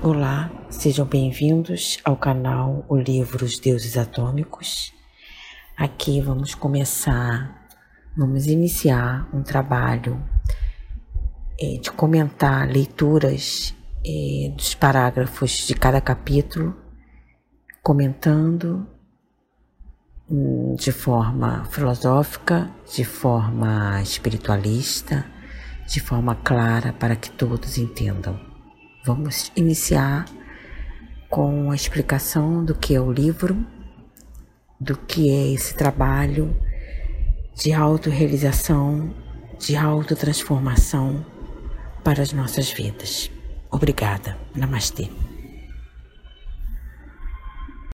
Olá, sejam bem-vindos ao canal O Livros Deuses Atômicos. Aqui vamos começar, vamos iniciar um trabalho é, de comentar leituras é, dos parágrafos de cada capítulo, comentando hum, de forma filosófica, de forma espiritualista, de forma clara para que todos entendam. Vamos iniciar com a explicação do que é o livro, do que é esse trabalho de autorrealização, de autotransformação para as nossas vidas. Obrigada. Namastê.